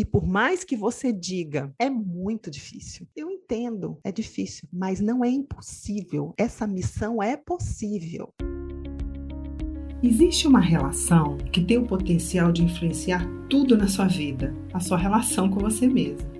E por mais que você diga, é muito difícil. Eu entendo, é difícil, mas não é impossível. Essa missão é possível. Existe uma relação que tem o potencial de influenciar tudo na sua vida, a sua relação com você mesmo.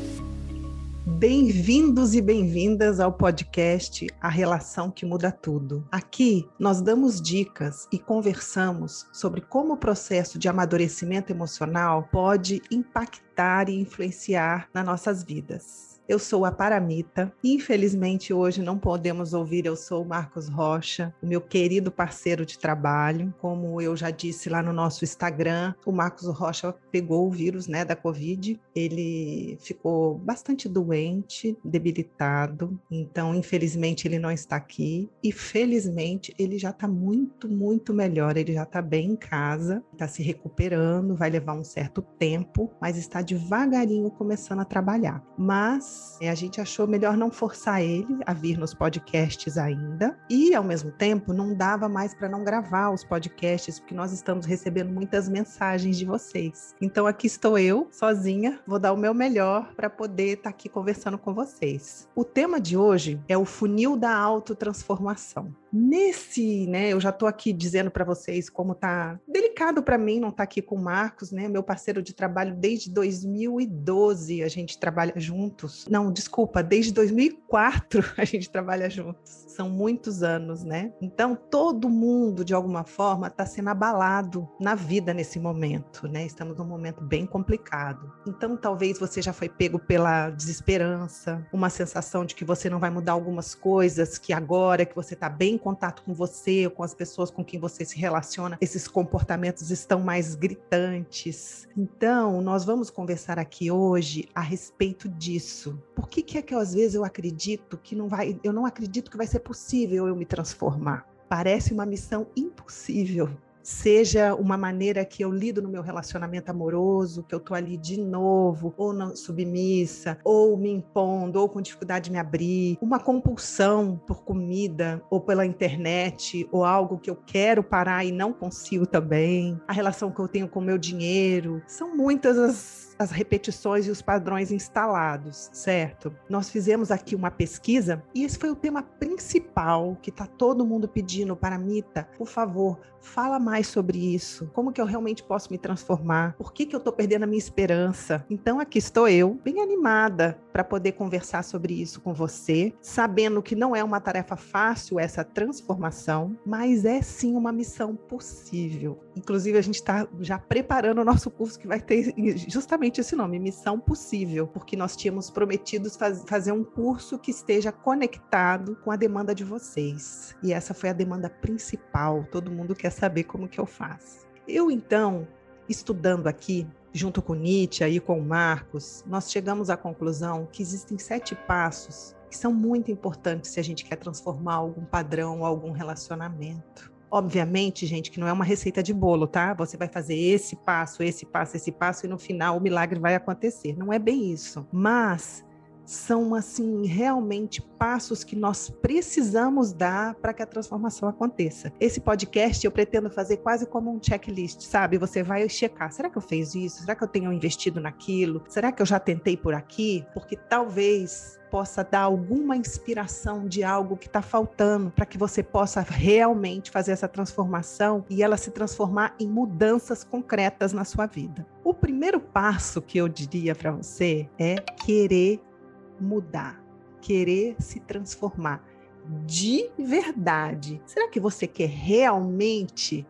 Bem-vindos e bem-vindas ao podcast A Relação que Muda Tudo. Aqui nós damos dicas e conversamos sobre como o processo de amadurecimento emocional pode impactar e influenciar nas nossas vidas. Eu sou a Paramita. Infelizmente, hoje não podemos ouvir. Eu sou o Marcos Rocha, o meu querido parceiro de trabalho. Como eu já disse lá no nosso Instagram, o Marcos Rocha pegou o vírus né, da Covid. Ele ficou bastante doente, debilitado. Então, infelizmente, ele não está aqui. E felizmente, ele já está muito, muito melhor. Ele já está bem em casa, está se recuperando. Vai levar um certo tempo, mas está devagarinho começando a trabalhar. Mas é, a gente achou melhor não forçar ele a vir nos podcasts ainda. E, ao mesmo tempo, não dava mais para não gravar os podcasts, porque nós estamos recebendo muitas mensagens de vocês. Então, aqui estou eu, sozinha, vou dar o meu melhor para poder estar tá aqui conversando com vocês. O tema de hoje é o funil da autotransformação. Nesse, né, eu já estou aqui dizendo para vocês como tá delicado para mim não estar tá aqui com o Marcos, né, meu parceiro de trabalho desde 2012, a gente trabalha juntos. Não, desculpa, desde 2004 a gente trabalha juntos. São muitos anos, né? Então todo mundo de alguma forma está sendo abalado na vida nesse momento, né? Estamos num momento bem complicado. Então talvez você já foi pego pela desesperança, uma sensação de que você não vai mudar algumas coisas, que agora que você está bem contato com você com as pessoas com quem você se relaciona, esses comportamentos estão mais gritantes. Então, nós vamos conversar aqui hoje a respeito disso. Por que, que é que às vezes eu acredito que não vai, eu não acredito que vai ser possível eu me transformar? Parece uma missão impossível. Seja uma maneira que eu lido no meu relacionamento amoroso, que eu tô ali de novo, ou não submissa, ou me impondo, ou com dificuldade de me abrir, uma compulsão por comida, ou pela internet, ou algo que eu quero parar e não consigo também, a relação que eu tenho com o meu dinheiro, são muitas as as repetições e os padrões instalados, certo? Nós fizemos aqui uma pesquisa e esse foi o tema principal que está todo mundo pedindo para a Mita. Por favor, fala mais sobre isso. Como que eu realmente posso me transformar? Por que, que eu estou perdendo a minha esperança? Então aqui estou eu, bem animada para poder conversar sobre isso com você, sabendo que não é uma tarefa fácil essa transformação, mas é sim uma missão possível. Inclusive, a gente está já preparando o nosso curso que vai ter justamente esse nome, Missão Possível, porque nós tínhamos prometido faz, fazer um curso que esteja conectado com a demanda de vocês. E essa foi a demanda principal. Todo mundo quer saber como que eu faço. Eu, então, estudando aqui, junto com Nietzsche e com Marcos, nós chegamos à conclusão que existem sete passos que são muito importantes se a gente quer transformar algum padrão algum relacionamento. Obviamente, gente, que não é uma receita de bolo, tá? Você vai fazer esse passo, esse passo, esse passo e no final o milagre vai acontecer. Não é bem isso. Mas são assim realmente passos que nós precisamos dar para que a transformação aconteça. Esse podcast eu pretendo fazer quase como um checklist, sabe? Você vai checar, será que eu fiz isso? Será que eu tenho investido naquilo? Será que eu já tentei por aqui? Porque talvez possa dar alguma inspiração de algo que está faltando para que você possa realmente fazer essa transformação e ela se transformar em mudanças concretas na sua vida. O primeiro passo que eu diria para você é querer mudar, querer se transformar de verdade. Será que você quer realmente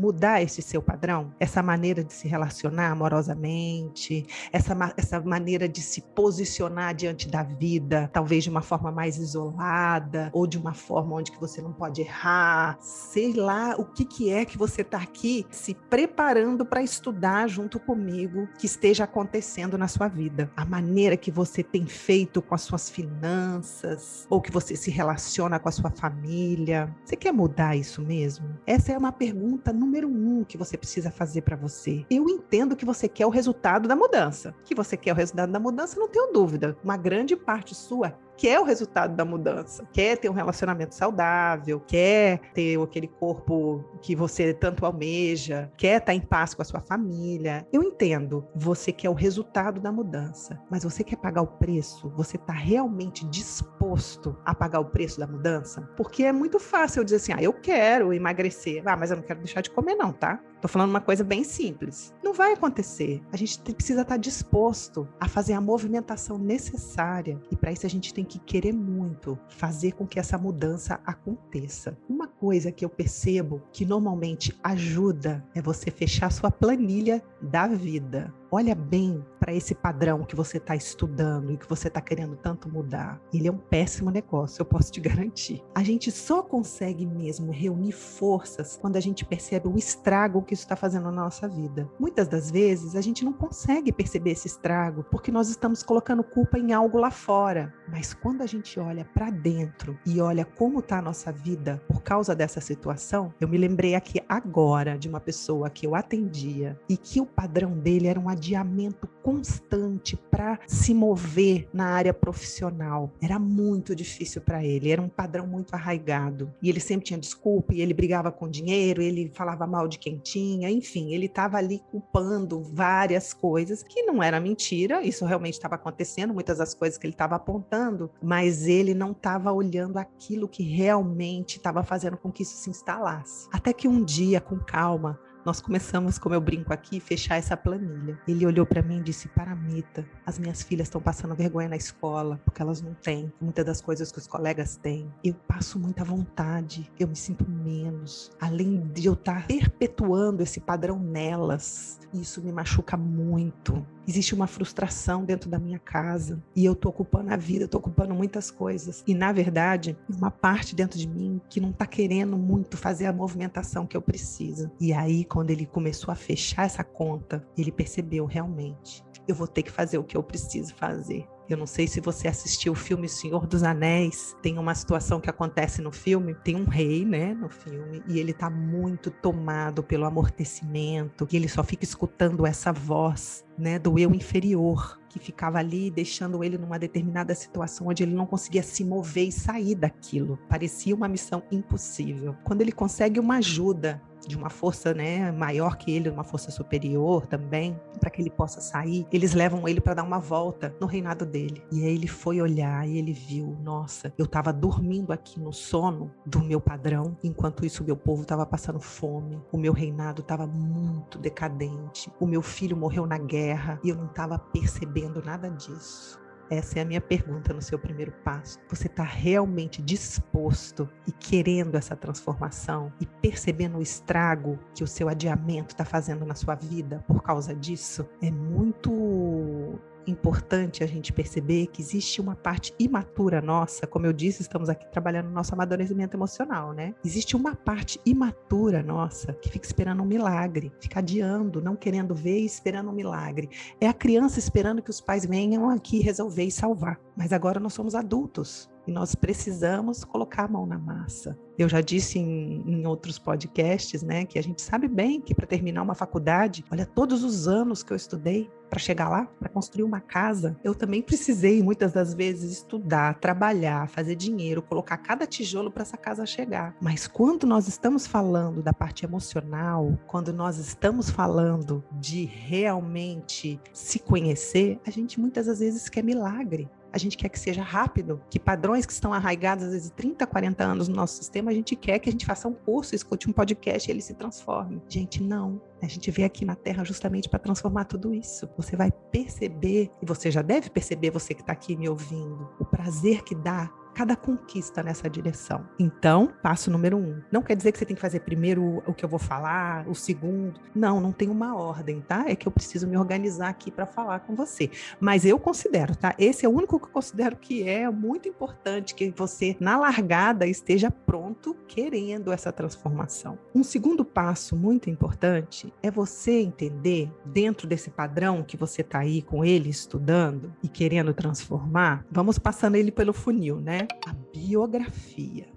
mudar esse seu padrão, essa maneira de se relacionar amorosamente, essa, essa maneira de se posicionar diante da vida, talvez de uma forma mais isolada ou de uma forma onde que você não pode errar, sei lá o que, que é que você está aqui se preparando para estudar junto comigo que esteja acontecendo na sua vida, a maneira que você tem feito com as suas finanças ou que você se relaciona com a sua família. Você quer mudar isso mesmo? Essa é uma pergunta no número um que você precisa fazer para você. Eu entendo que você quer o resultado da mudança. Que você quer o resultado da mudança, não tenho dúvida. Uma grande parte sua quer o resultado da mudança, quer ter um relacionamento saudável, quer ter aquele corpo que você tanto almeja, quer estar em paz com a sua família. Eu entendo, você quer o resultado da mudança, mas você quer pagar o preço? Você está realmente disposto a pagar o preço da mudança? Porque é muito fácil eu dizer assim: ah, eu quero emagrecer, ah, mas eu não quero deixar de comer, não, tá? Tô falando uma coisa bem simples. Não vai acontecer. A gente precisa estar disposto a fazer a movimentação necessária. E para isso a gente tem que querer muito fazer com que essa mudança aconteça. Uma coisa que eu percebo que normalmente ajuda é você fechar sua planilha da vida. Olha bem para esse padrão que você está estudando e que você está querendo tanto mudar. Ele é um péssimo negócio, eu posso te garantir. A gente só consegue mesmo reunir forças quando a gente percebe o estrago que isso está fazendo na nossa vida. Muitas das vezes a gente não consegue perceber esse estrago porque nós estamos colocando culpa em algo lá fora. Mas quando a gente olha para dentro e olha como está a nossa vida por causa dessa situação, eu me lembrei aqui agora de uma pessoa que eu atendia e que o padrão dele era um adiamento constante para se mover na área profissional. Era muito difícil para ele, era um padrão muito arraigado. E ele sempre tinha desculpa, e ele brigava com dinheiro, ele falava mal de quem tinha, enfim, ele estava ali culpando várias coisas que não era mentira, isso realmente estava acontecendo, muitas das coisas que ele estava apontando, mas ele não estava olhando aquilo que realmente estava fazendo com que isso se instalasse. Até que um dia, com calma, nós começamos, como eu brinco aqui, fechar essa planilha. Ele olhou para mim e disse: Paramita, as minhas filhas estão passando vergonha na escola porque elas não têm muitas das coisas que os colegas têm. Eu passo muita vontade, eu me sinto menos. Além de eu estar tá perpetuando esse padrão nelas, isso me machuca muito. Existe uma frustração dentro da minha casa e eu tô ocupando a vida, tô ocupando muitas coisas. E na verdade, uma parte dentro de mim que não tá querendo muito fazer a movimentação que eu preciso. E aí, quando ele começou a fechar essa conta, ele percebeu realmente, eu vou ter que fazer o que eu preciso fazer. Eu não sei se você assistiu o filme Senhor dos Anéis. Tem uma situação que acontece no filme. Tem um rei, né, no filme, e ele tá muito tomado pelo amortecimento, e ele só fica escutando essa voz, né, do eu inferior que ficava ali deixando ele numa determinada situação onde ele não conseguia se mover e sair daquilo. Parecia uma missão impossível. Quando ele consegue uma ajuda de uma força né, maior que ele, uma força superior também, para que ele possa sair. Eles levam ele para dar uma volta no reinado dele. E aí ele foi olhar e ele viu: nossa, eu estava dormindo aqui no sono do meu padrão, enquanto isso o meu povo estava passando fome, o meu reinado estava muito decadente, o meu filho morreu na guerra e eu não estava percebendo nada disso. Essa é a minha pergunta no seu primeiro passo. Você está realmente disposto e querendo essa transformação e percebendo o estrago que o seu adiamento está fazendo na sua vida por causa disso? É muito importante a gente perceber que existe uma parte imatura nossa, como eu disse, estamos aqui trabalhando no nosso amadurecimento emocional, né? Existe uma parte imatura nossa que fica esperando um milagre, fica adiando, não querendo ver e esperando um milagre. É a criança esperando que os pais venham aqui resolver e salvar. Mas agora nós somos adultos e nós precisamos colocar a mão na massa. Eu já disse em, em outros podcasts, né, que a gente sabe bem que para terminar uma faculdade, olha todos os anos que eu estudei para chegar lá, para construir uma casa, eu também precisei muitas das vezes estudar, trabalhar, fazer dinheiro, colocar cada tijolo para essa casa chegar. Mas quando nós estamos falando da parte emocional, quando nós estamos falando de realmente se conhecer, a gente muitas das vezes quer milagre a gente quer que seja rápido, que padrões que estão arraigados às vezes 30, 40 anos no nosso sistema, a gente quer que a gente faça um curso, escute um podcast e ele se transforme. Gente, não. A gente veio aqui na Terra justamente para transformar tudo isso. Você vai perceber, e você já deve perceber, você que está aqui me ouvindo, o prazer que dá cada conquista nessa direção. Então, passo número um. Não quer dizer que você tem que fazer primeiro o que eu vou falar, o segundo. Não, não tem uma ordem, tá? É que eu preciso me organizar aqui para falar com você. Mas eu considero, tá? Esse é o único que eu considero que é muito importante que você, na largada, esteja pronto, querendo essa transformação. Um segundo passo muito importante é você entender, dentro desse padrão que você está aí com ele estudando e querendo transformar, vamos passando ele pelo funil, né? A biografia.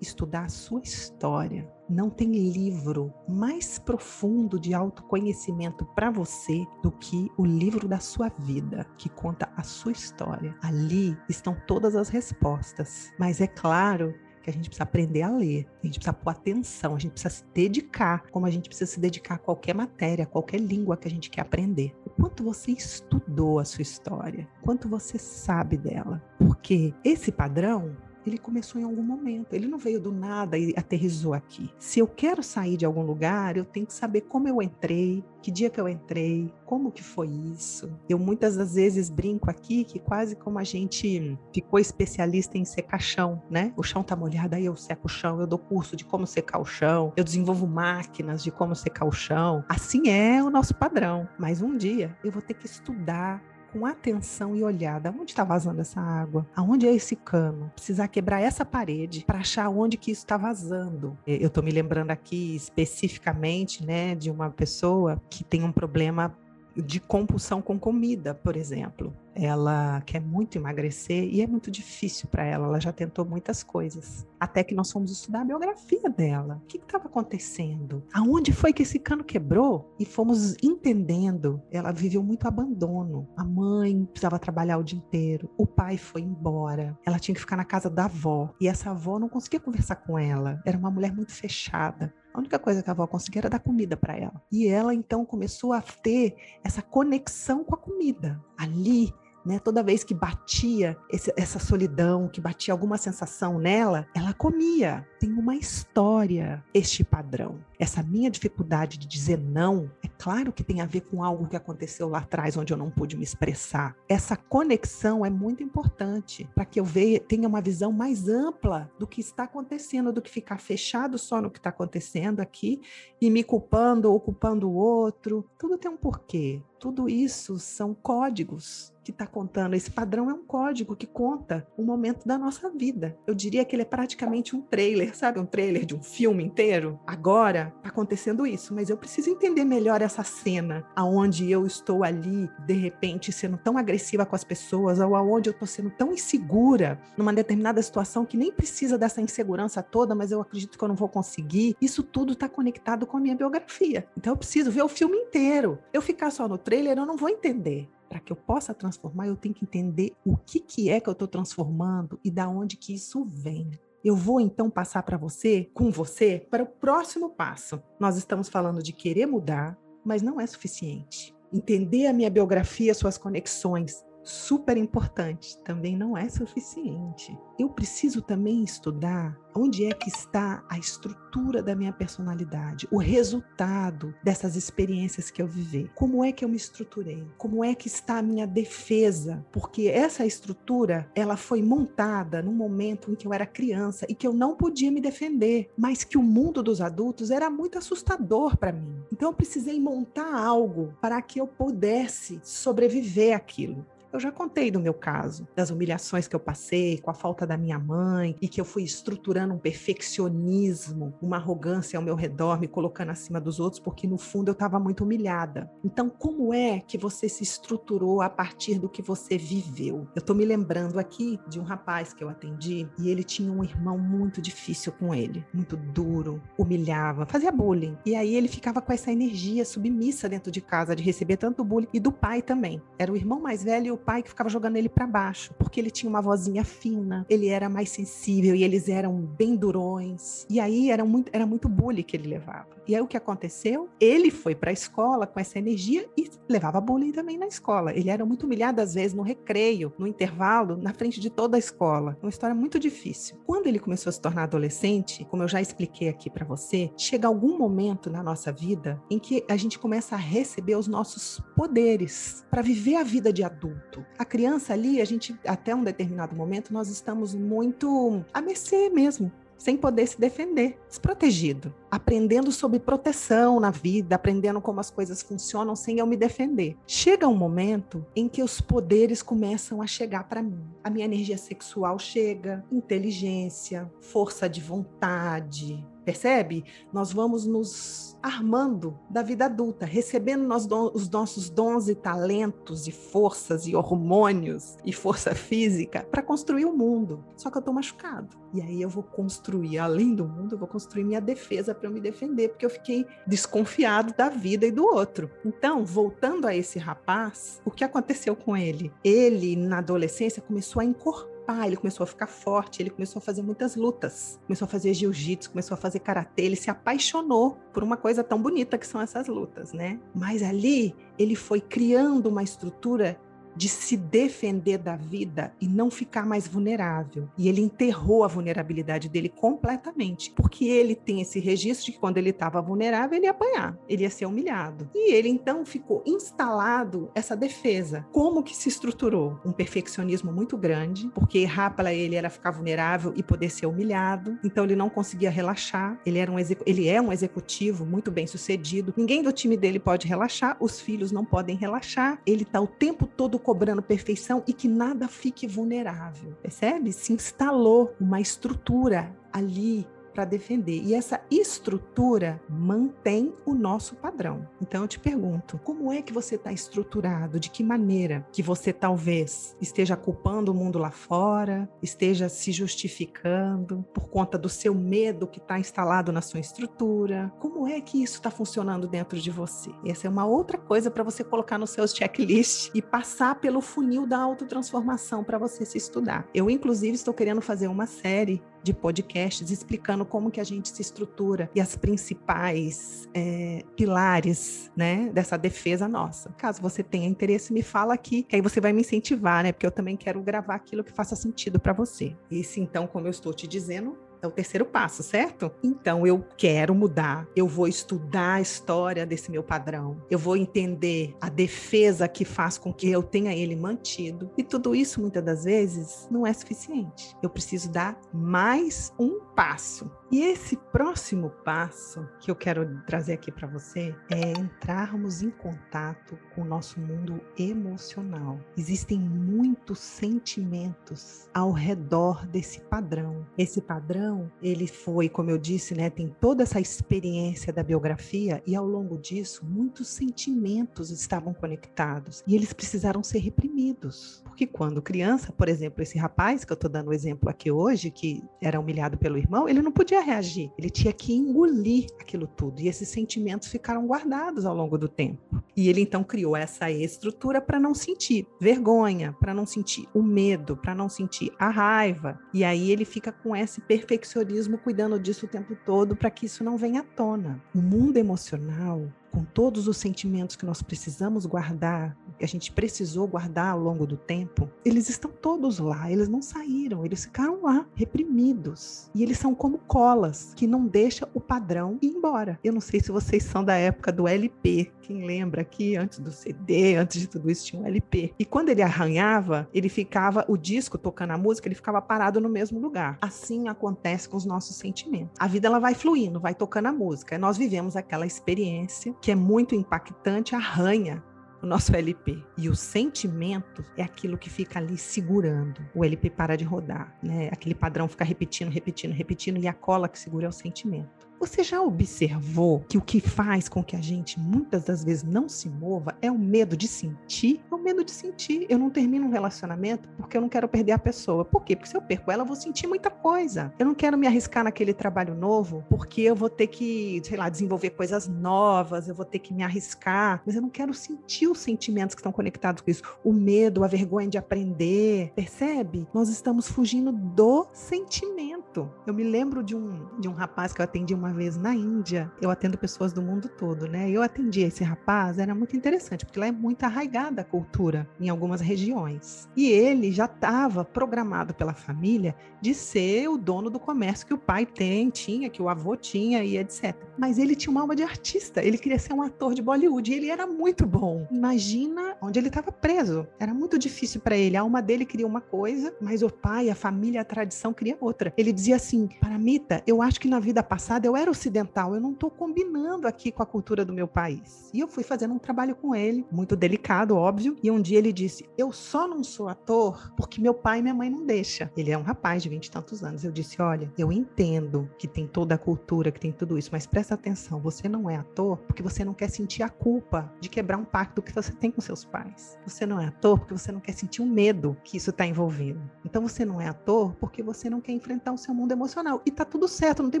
estudar a sua história. Não tem livro mais profundo de autoconhecimento para você do que o livro da sua vida, que conta a sua história. Ali estão todas as respostas. Mas é claro que a gente precisa aprender a ler, a gente precisa pôr atenção, a gente precisa se dedicar, como a gente precisa se dedicar a qualquer matéria, a qualquer língua que a gente quer aprender. O quanto você estudou a sua história, quanto você sabe dela. Porque esse padrão ele começou em algum momento. Ele não veio do nada e aterrizou aqui. Se eu quero sair de algum lugar, eu tenho que saber como eu entrei, que dia que eu entrei, como que foi isso. Eu muitas das vezes brinco aqui que quase como a gente ficou especialista em secar chão, né? O chão tá molhado, aí eu seco o chão, eu dou curso de como secar o chão, eu desenvolvo máquinas de como secar o chão. Assim é o nosso padrão. Mas um dia eu vou ter que estudar com atenção e olhada. Onde está vazando essa água? Aonde é esse cano? Precisar quebrar essa parede para achar onde que isso está vazando. Eu estou me lembrando aqui especificamente, né, de uma pessoa que tem um problema de compulsão com comida, por exemplo. Ela quer muito emagrecer e é muito difícil para ela. Ela já tentou muitas coisas. Até que nós fomos estudar a biografia dela. O que estava acontecendo? Aonde foi que esse cano quebrou? E fomos entendendo. Ela viveu muito abandono. A mãe precisava trabalhar o dia inteiro. O pai foi embora. Ela tinha que ficar na casa da avó. E essa avó não conseguia conversar com ela. Era uma mulher muito fechada. A única coisa que a avó conseguia era dar comida para ela. E ela então começou a ter essa conexão com a comida. Ali né? Toda vez que batia esse, essa solidão, que batia alguma sensação nela, ela comia. Tem uma história este padrão. Essa minha dificuldade de dizer não, é claro que tem a ver com algo que aconteceu lá atrás, onde eu não pude me expressar. Essa conexão é muito importante para que eu veja, tenha uma visão mais ampla do que está acontecendo, do que ficar fechado só no que está acontecendo aqui e me culpando ou culpando o outro. Tudo tem um porquê. Tudo isso são códigos que está contando. Esse padrão é um código que conta o momento da nossa vida. Eu diria que ele é praticamente um trailer, sabe? Um trailer de um filme inteiro. Agora está acontecendo isso, mas eu preciso entender melhor essa cena, aonde eu estou ali, de repente, sendo tão agressiva com as pessoas, ou aonde eu estou sendo tão insegura numa determinada situação que nem precisa dessa insegurança toda, mas eu acredito que eu não vou conseguir. Isso tudo está conectado com a minha biografia. Então eu preciso ver o filme inteiro. Eu ficar só no trailer, eu não vou entender. Para que eu possa transformar, eu tenho que entender o que, que é que eu estou transformando e da onde que isso vem. Eu vou então passar para você, com você, para o próximo passo. Nós estamos falando de querer mudar, mas não é suficiente. Entender a minha biografia, suas conexões, super importante, também não é suficiente. Eu preciso também estudar onde é que está a estrutura da minha personalidade, o resultado dessas experiências que eu vivi. Como é que eu me estruturei? Como é que está a minha defesa? Porque essa estrutura, ela foi montada num momento em que eu era criança e que eu não podia me defender, mas que o mundo dos adultos era muito assustador para mim. Então eu precisei montar algo para que eu pudesse sobreviver àquilo. Eu já contei do meu caso, das humilhações que eu passei, com a falta da minha mãe, e que eu fui estruturando um perfeccionismo, uma arrogância ao meu redor, me colocando acima dos outros, porque no fundo eu estava muito humilhada. Então, como é que você se estruturou a partir do que você viveu? Eu estou me lembrando aqui de um rapaz que eu atendi e ele tinha um irmão muito difícil com ele, muito duro, humilhava, fazia bullying. E aí ele ficava com essa energia submissa dentro de casa de receber tanto bullying e do pai também. Era o irmão mais velho e o pai que ficava jogando ele para baixo, porque ele tinha uma vozinha fina, ele era mais sensível e eles eram bem durões. E aí era muito, era muito bullying que ele levava. E aí o que aconteceu? Ele foi para a escola com essa energia e levava bullying também na escola. Ele era muito humilhado às vezes no recreio, no intervalo, na frente de toda a escola. Uma história muito difícil. Quando ele começou a se tornar adolescente, como eu já expliquei aqui para você, chega algum momento na nossa vida em que a gente começa a receber os nossos poderes para viver a vida de adulto adulto. A criança ali, a gente, até um determinado momento, nós estamos muito a mercê mesmo sem poder se defender, desprotegido, aprendendo sobre proteção na vida, aprendendo como as coisas funcionam sem eu me defender. Chega um momento em que os poderes começam a chegar para mim. A minha energia sexual chega, inteligência, força de vontade, percebe? Nós vamos nos armando da vida adulta, recebendo os nossos dons e talentos e forças e hormônios e força física para construir o mundo. Só que eu estou machucado. E aí eu vou construir, além do mundo, eu vou construir minha defesa para eu me defender, porque eu fiquei desconfiado da vida e do outro. Então, voltando a esse rapaz, o que aconteceu com ele? Ele, na adolescência, começou a incorporar ele começou a ficar forte, ele começou a fazer muitas lutas, começou a fazer jiu-jitsu, começou a fazer karatê, ele se apaixonou por uma coisa tão bonita que são essas lutas, né? Mas ali ele foi criando uma estrutura de se defender da vida e não ficar mais vulnerável. E ele enterrou a vulnerabilidade dele completamente, porque ele tem esse registro de que quando ele estava vulnerável, ele ia apanhar, ele ia ser humilhado. E ele então ficou instalado essa defesa. Como que se estruturou? Um perfeccionismo muito grande, porque errar para ele era ficar vulnerável e poder ser humilhado. Então ele não conseguia relaxar. Ele era um ele é um executivo muito bem sucedido. Ninguém do time dele pode relaxar, os filhos não podem relaxar. Ele está o tempo todo cobrando perfeição e que nada fique vulnerável. Percebe? Se instalou uma estrutura ali para defender. E essa estrutura mantém o nosso padrão. Então eu te pergunto, como é que você está estruturado? De que maneira que você talvez esteja culpando o mundo lá fora, esteja se justificando por conta do seu medo que está instalado na sua estrutura? Como é que isso está funcionando dentro de você? Essa é uma outra coisa para você colocar nos seus checklists e passar pelo funil da autotransformação para você se estudar. Eu, inclusive, estou querendo fazer uma série de podcasts explicando como que a gente se estrutura e as principais é, pilares, né, dessa defesa nossa. Caso você tenha interesse, me fala aqui, que aí você vai me incentivar, né, porque eu também quero gravar aquilo que faça sentido para você. Esse, então, como eu estou te dizendo, é o terceiro passo, certo? Então eu quero mudar, eu vou estudar a história desse meu padrão, eu vou entender a defesa que faz com que eu tenha ele mantido. E tudo isso, muitas das vezes, não é suficiente. Eu preciso dar mais um passo. E esse próximo passo que eu quero trazer aqui para você é entrarmos em contato com o nosso mundo emocional. Existem muitos sentimentos ao redor desse padrão. Esse padrão, ele foi, como eu disse, né, tem toda essa experiência da biografia e ao longo disso, muitos sentimentos estavam conectados e eles precisaram ser reprimidos. Porque quando criança, por exemplo, esse rapaz que eu estou dando o exemplo aqui hoje, que era humilhado pelo irmão, ele não podia reagir, ele tinha que engolir aquilo tudo. E esses sentimentos ficaram guardados ao longo do tempo. E ele então criou essa estrutura para não sentir vergonha, para não sentir o medo, para não sentir a raiva. E aí ele fica com esse perfeccionismo cuidando disso o tempo todo para que isso não venha à tona. O mundo emocional com todos os sentimentos que nós precisamos guardar, que a gente precisou guardar ao longo do tempo, eles estão todos lá, eles não saíram, eles ficaram lá, reprimidos. E eles são como colas, que não deixa o padrão ir embora. Eu não sei se vocês são da época do LP, quem lembra aqui, antes do CD, antes de tudo isso, tinha um LP. E quando ele arranhava, ele ficava, o disco tocando a música, ele ficava parado no mesmo lugar. Assim acontece com os nossos sentimentos. A vida ela vai fluindo, vai tocando a música. Nós vivemos aquela experiência que é muito impactante, arranha o nosso LP. E o sentimento é aquilo que fica ali segurando. O LP para de rodar, né? Aquele padrão fica repetindo, repetindo, repetindo e a cola que segura é o sentimento. Você já observou que o que faz com que a gente muitas das vezes não se mova é o medo de sentir? É o medo de sentir. Eu não termino um relacionamento porque eu não quero perder a pessoa. Por quê? Porque se eu perco ela, eu vou sentir muita coisa. Eu não quero me arriscar naquele trabalho novo porque eu vou ter que, sei lá, desenvolver coisas novas, eu vou ter que me arriscar, mas eu não quero sentir os sentimentos que estão conectados com isso. O medo, a vergonha de aprender. Percebe? Nós estamos fugindo do sentimento. Eu me lembro de um, de um rapaz que eu atendi uma uma vez na Índia, eu atendo pessoas do mundo todo, né? Eu atendi esse rapaz, era muito interessante, porque lá é muito arraigada a cultura em algumas regiões. E ele já estava programado pela família de ser o dono do comércio que o pai tem, tinha, que o avô tinha e etc. Mas ele tinha uma alma de artista, ele queria ser um ator de Bollywood e ele era muito bom. Imagina onde ele estava preso. Era muito difícil para ele. A alma dele queria uma coisa, mas o pai, a família, a tradição queria outra. Ele dizia assim: Paramita, eu acho que na vida passada eu era ocidental, eu não estou combinando aqui com a cultura do meu país. E eu fui fazendo um trabalho com ele, muito delicado, óbvio. E um dia ele disse: Eu só não sou ator porque meu pai e minha mãe não deixam. Ele é um rapaz de vinte e tantos anos. Eu disse: Olha, eu entendo que tem toda a cultura, que tem tudo isso, mas presta atenção, você não é ator porque você não quer sentir a culpa de quebrar um pacto que você tem com seus pais. Você não é ator porque você não quer sentir o medo que isso está envolvido. Então você não é ator porque você não quer enfrentar o seu mundo emocional. E tá tudo certo, não tem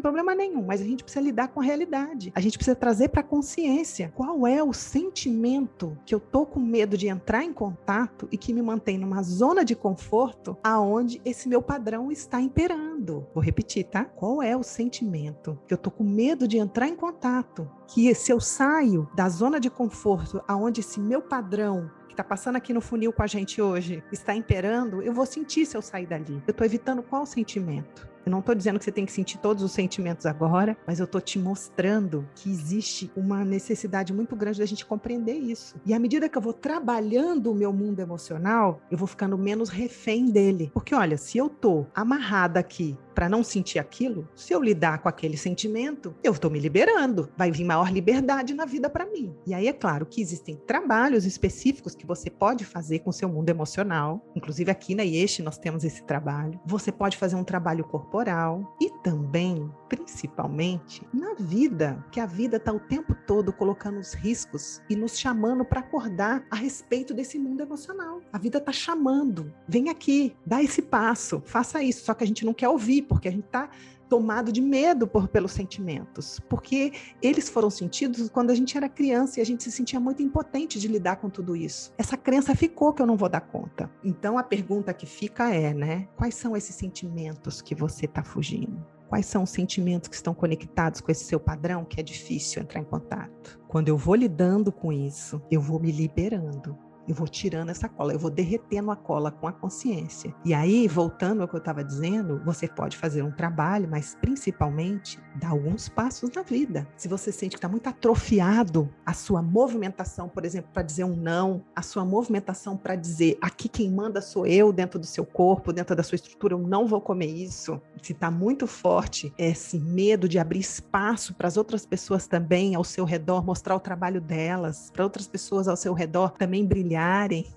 problema nenhum, mas a gente precisa lidar com a realidade. A gente precisa trazer para consciência qual é o sentimento que eu tô com medo de entrar em contato e que me mantém numa zona de conforto aonde esse meu padrão está imperando. Vou repetir, tá? Qual é o sentimento que eu tô com medo de entrar em contato? Que se eu saio da zona de conforto aonde esse meu padrão que está passando aqui no funil com a gente hoje está imperando, eu vou sentir se eu sair dali. Eu estou evitando qual sentimento? Eu não estou dizendo que você tem que sentir todos os sentimentos agora, mas eu estou te mostrando que existe uma necessidade muito grande da gente compreender isso. E à medida que eu vou trabalhando o meu mundo emocional, eu vou ficando menos refém dele. Porque olha, se eu estou amarrada aqui para não sentir aquilo, se eu lidar com aquele sentimento, eu estou me liberando. Vai vir maior liberdade na vida para mim. E aí é claro que existem trabalhos específicos que você pode fazer com seu mundo emocional. Inclusive aqui na IESH nós temos esse trabalho. Você pode fazer um trabalho corporal e também, principalmente, na vida, que a vida está o tempo todo colocando os riscos e nos chamando para acordar a respeito desse mundo emocional. A vida está chamando. Vem aqui, dá esse passo, faça isso. Só que a gente não quer ouvir porque a gente está tomado de medo por, pelos sentimentos, porque eles foram sentidos quando a gente era criança e a gente se sentia muito impotente de lidar com tudo isso. Essa crença ficou que eu não vou dar conta. Então a pergunta que fica é, né? Quais são esses sentimentos que você está fugindo? Quais são os sentimentos que estão conectados com esse seu padrão que é difícil entrar em contato? Quando eu vou lidando com isso, eu vou me liberando eu vou tirando essa cola, eu vou derretendo a cola com a consciência. E aí, voltando ao que eu estava dizendo, você pode fazer um trabalho, mas principalmente dar alguns passos na vida. Se você sente que está muito atrofiado a sua movimentação, por exemplo, para dizer um não, a sua movimentação para dizer aqui quem manda sou eu dentro do seu corpo, dentro da sua estrutura, eu não vou comer isso. Se está muito forte esse medo de abrir espaço para as outras pessoas também ao seu redor, mostrar o trabalho delas, para outras pessoas ao seu redor também brilhar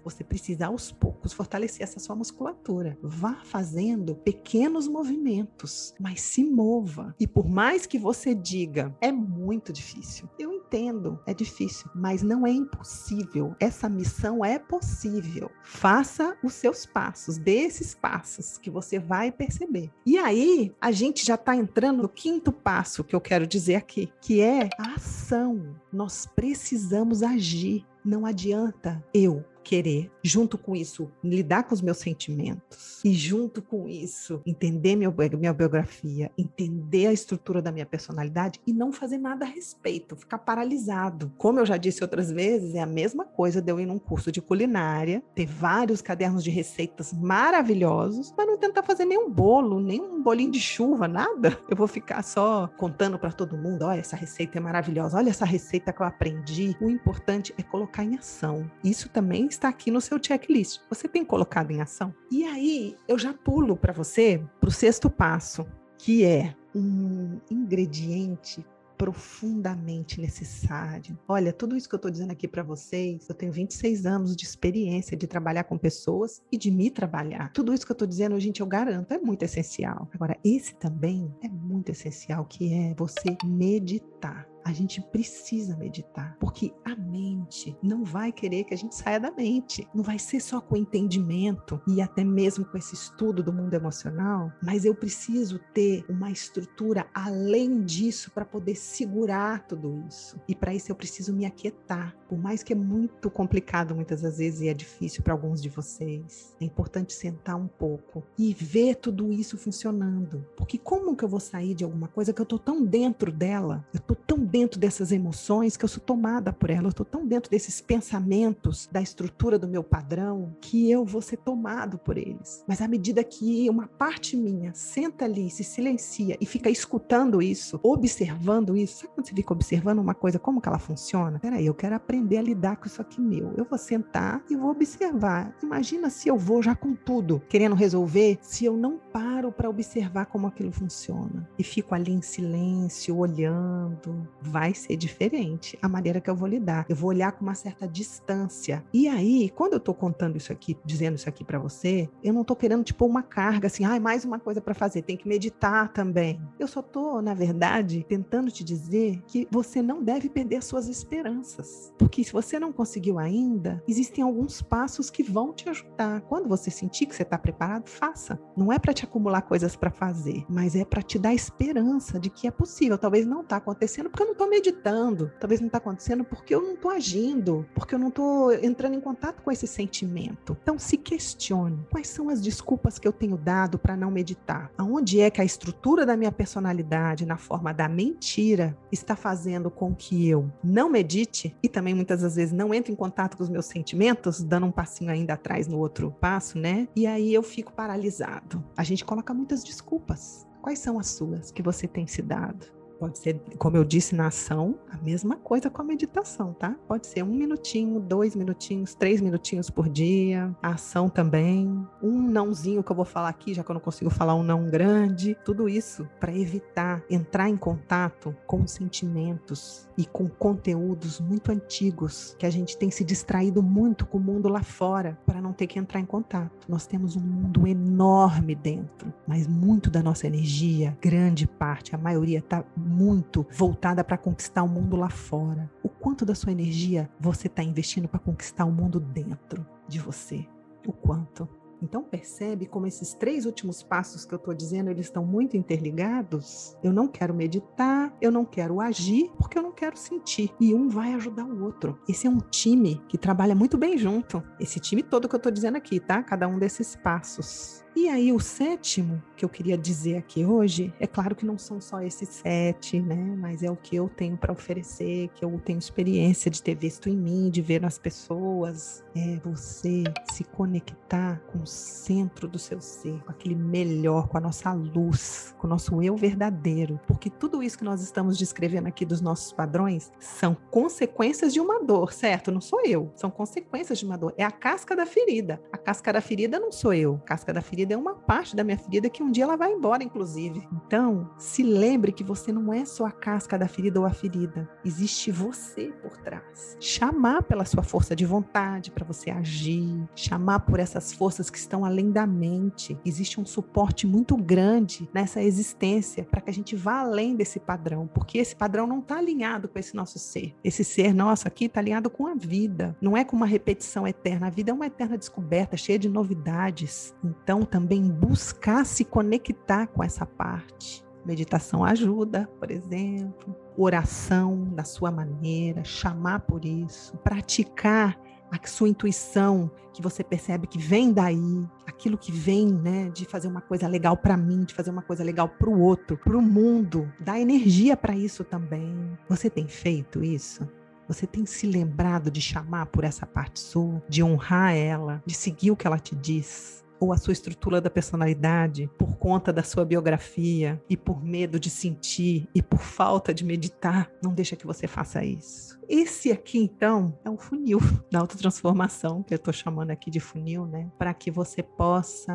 você precisa aos poucos fortalecer essa sua musculatura. Vá fazendo pequenos movimentos, mas se mova. E por mais que você diga, é muito difícil. Eu entendo, é difícil, mas não é impossível. Essa missão é possível. Faça os seus passos, dê esses passos que você vai perceber. E aí, a gente já está entrando no quinto passo que eu quero dizer aqui, que é a ação. Nós precisamos agir. Não adianta eu querer, junto com isso, lidar com os meus sentimentos e junto com isso, entender minha, minha biografia, entender a estrutura da minha personalidade e não fazer nada a respeito, ficar paralisado. Como eu já disse outras vezes, é a mesma coisa de eu ir num curso de culinária, ter vários cadernos de receitas maravilhosos, mas não tentar fazer nenhum bolo, nem um bolinho de chuva, nada. Eu vou ficar só contando para todo mundo, olha, essa receita é maravilhosa, olha essa receita que eu aprendi. O importante é colocar em ação. Isso também está aqui no seu checklist. Você tem colocado em ação? E aí eu já pulo para você para o sexto passo, que é um ingrediente profundamente necessário. Olha, tudo isso que eu estou dizendo aqui para vocês, eu tenho 26 anos de experiência de trabalhar com pessoas e de me trabalhar. Tudo isso que eu estou dizendo, gente, eu garanto, é muito essencial. Agora, esse também é muito essencial, que é você meditar a gente precisa meditar, porque a mente não vai querer que a gente saia da mente. Não vai ser só com entendimento e até mesmo com esse estudo do mundo emocional, mas eu preciso ter uma estrutura além disso para poder segurar tudo isso. E para isso eu preciso me aquietar. Por mais que é muito complicado muitas das vezes e é difícil para alguns de vocês, é importante sentar um pouco e ver tudo isso funcionando. Porque como que eu vou sair de alguma coisa que eu tô tão dentro dela? Eu tô tão dentro dessas emoções que eu sou tomada por elas, eu estou tão dentro desses pensamentos da estrutura do meu padrão que eu vou ser tomado por eles. Mas à medida que uma parte minha senta ali, se silencia e fica escutando isso, observando isso, sabe quando você fica observando uma coisa, como que ela funciona? Peraí, eu quero aprender a lidar com isso aqui meu. Eu vou sentar e vou observar. Imagina se eu vou já com tudo, querendo resolver, se eu não paro para observar como aquilo funciona e fico ali em silêncio, olhando, vai ser diferente a maneira que eu vou lidar. Eu vou olhar com uma certa distância. E aí, quando eu estou contando isso aqui, dizendo isso aqui para você, eu não estou querendo tipo uma carga assim, ah, mais uma coisa para fazer, tem que meditar também. Eu só estou, na verdade, tentando te dizer que você não deve perder suas esperanças, porque se você não conseguiu ainda, existem alguns passos que vão te ajudar. Quando você sentir que você está preparado, faça. Não é para te acumular coisas para fazer, mas é para te dar esperança de que é possível. Talvez não está acontecendo porque eu não estou meditando, talvez não está acontecendo porque eu não estou agindo, porque eu não estou entrando em contato com esse sentimento. Então se questione quais são as desculpas que eu tenho dado para não meditar. Aonde é que a estrutura da minha personalidade, na forma da mentira, está fazendo com que eu não medite e também muitas das vezes não entre em contato com os meus sentimentos, dando um passinho ainda atrás no outro passo, né? E aí eu fico paralisado. A gente coloca muitas desculpas. Quais são as suas que você tem se dado? Pode ser, como eu disse na ação, a mesma coisa com a meditação, tá? Pode ser um minutinho, dois minutinhos, três minutinhos por dia. A ação também. Um nãozinho que eu vou falar aqui, já que eu não consigo falar um não grande. Tudo isso para evitar entrar em contato com sentimentos e com conteúdos muito antigos que a gente tem se distraído muito com o mundo lá fora para não ter que entrar em contato. Nós temos um mundo enorme dentro, mas muito da nossa energia, grande parte, a maioria está muito voltada para conquistar o mundo lá fora. O quanto da sua energia você está investindo para conquistar o mundo dentro de você? O quanto? Então percebe como esses três últimos passos que eu estou dizendo, eles estão muito interligados? Eu não quero meditar, eu não quero agir, porque eu não quero sentir. E um vai ajudar o outro. Esse é um time que trabalha muito bem junto. Esse time todo que eu estou dizendo aqui, tá? Cada um desses passos. E aí, o sétimo que eu queria dizer aqui hoje, é claro que não são só esses sete, né? Mas é o que eu tenho para oferecer, que eu tenho experiência de ter visto em mim, de ver nas pessoas. É você se conectar com o centro do seu ser, com aquele melhor, com a nossa luz, com o nosso eu verdadeiro. Porque tudo isso que nós estamos descrevendo aqui dos nossos padrões são consequências de uma dor, certo? Não sou eu. São consequências de uma dor. É a casca da ferida. A casca da ferida não sou eu. A casca da ferida ferida é uma parte da minha ferida que um dia ela vai embora, inclusive. Então, se lembre que você não é só a casca da ferida ou a ferida. Existe você por trás. Chamar pela sua força de vontade para você agir, chamar por essas forças que estão além da mente. Existe um suporte muito grande nessa existência para que a gente vá além desse padrão, porque esse padrão não está alinhado com esse nosso ser. Esse ser nosso aqui está alinhado com a vida, não é com uma repetição eterna. A vida é uma eterna descoberta, cheia de novidades. Então, também buscar se conectar com essa parte. Meditação ajuda, por exemplo, oração da sua maneira, chamar por isso, praticar a sua intuição, que você percebe que vem daí, aquilo que vem, né, de fazer uma coisa legal para mim, de fazer uma coisa legal para o outro, para o mundo, dá energia para isso também. Você tem feito isso? Você tem se lembrado de chamar por essa parte sua, de honrar ela, de seguir o que ela te diz? Ou a sua estrutura da personalidade por conta da sua biografia e por medo de sentir e por falta de meditar, não deixa que você faça isso. Esse aqui, então, é um funil da autotransformação, que eu estou chamando aqui de funil, né? Para que você possa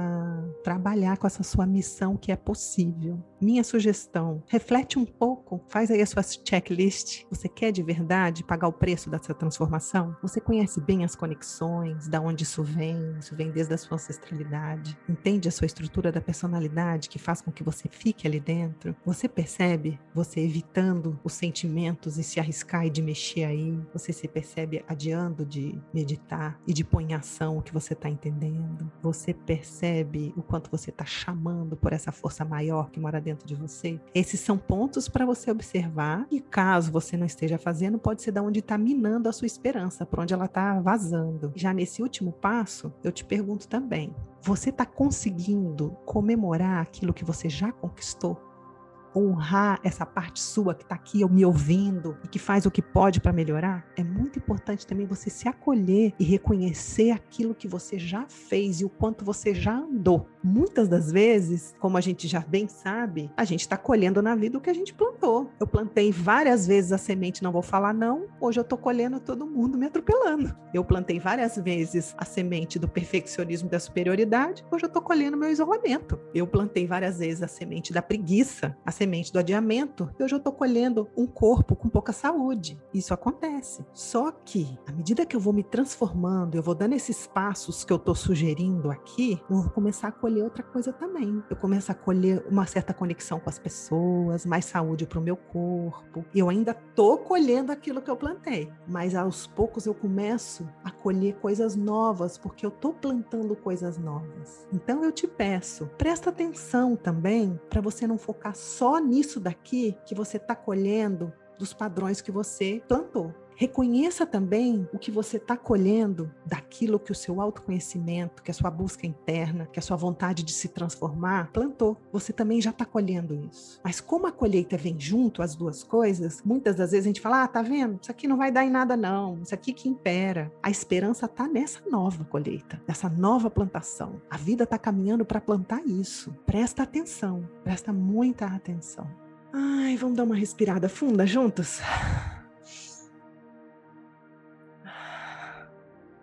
trabalhar com essa sua missão que é possível. Minha sugestão, reflete um pouco, faz aí a sua checklist. Você quer de verdade pagar o preço dessa transformação? Você conhece bem as conexões, da onde isso vem? Isso vem desde a sua ancestralidade. Entende a sua estrutura da personalidade que faz com que você fique ali dentro? Você percebe você evitando os sentimentos e se arriscar e de mexer aí, você se percebe adiando de meditar e de pôr em ação o que você está entendendo. Você percebe o quanto você está chamando por essa força maior que mora dentro de você. Esses são pontos para você observar e caso você não esteja fazendo, pode ser da onde está minando a sua esperança, por onde ela está vazando. Já nesse último passo, eu te pergunto também: você está conseguindo comemorar aquilo que você já conquistou? Honrar essa parte sua que está aqui me ouvindo e que faz o que pode para melhorar, é muito importante também você se acolher e reconhecer aquilo que você já fez e o quanto você já andou. Muitas das vezes, como a gente já bem sabe, a gente está colhendo na vida o que a gente plantou. Eu plantei várias vezes a semente, não vou falar não, hoje eu estou colhendo todo mundo me atropelando. Eu plantei várias vezes a semente do perfeccionismo da superioridade, hoje eu estou colhendo meu isolamento. Eu plantei várias vezes a semente da preguiça, a semente do adiamento, e hoje eu estou colhendo um corpo com pouca saúde. Isso acontece. Só que, à medida que eu vou me transformando, eu vou dando esses passos que eu estou sugerindo aqui, eu vou começar a colher outra coisa também. Eu começo a colher uma certa conexão com as pessoas, mais saúde para o meu corpo. Eu ainda estou colhendo aquilo que eu plantei, mas aos poucos eu começo a colher coisas novas, porque eu estou plantando coisas novas. Então eu te peço, presta atenção também para você não focar só nisso daqui que você está colhendo dos padrões que você plantou. Reconheça também o que você está colhendo daquilo que o seu autoconhecimento, que a sua busca interna, que a sua vontade de se transformar plantou. Você também já está colhendo isso. Mas como a colheita vem junto, as duas coisas, muitas das vezes a gente fala: ah, tá vendo? Isso aqui não vai dar em nada, não. Isso aqui que impera. A esperança está nessa nova colheita, nessa nova plantação. A vida está caminhando para plantar isso. Presta atenção, presta muita atenção. Ai, vamos dar uma respirada funda juntos?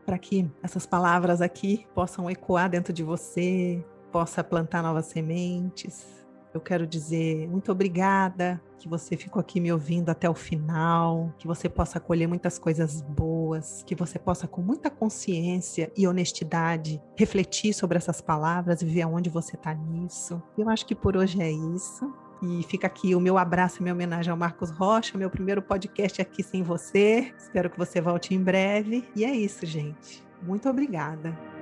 Para que essas palavras aqui possam ecoar dentro de você, possa plantar novas sementes. Eu quero dizer muito obrigada que você ficou aqui me ouvindo até o final, que você possa colher muitas coisas boas, que você possa com muita consciência e honestidade refletir sobre essas palavras e ver aonde você está nisso. Eu acho que por hoje é isso. E fica aqui o meu abraço e minha homenagem ao Marcos Rocha, meu primeiro podcast aqui sem você. Espero que você volte em breve. E é isso, gente. Muito obrigada.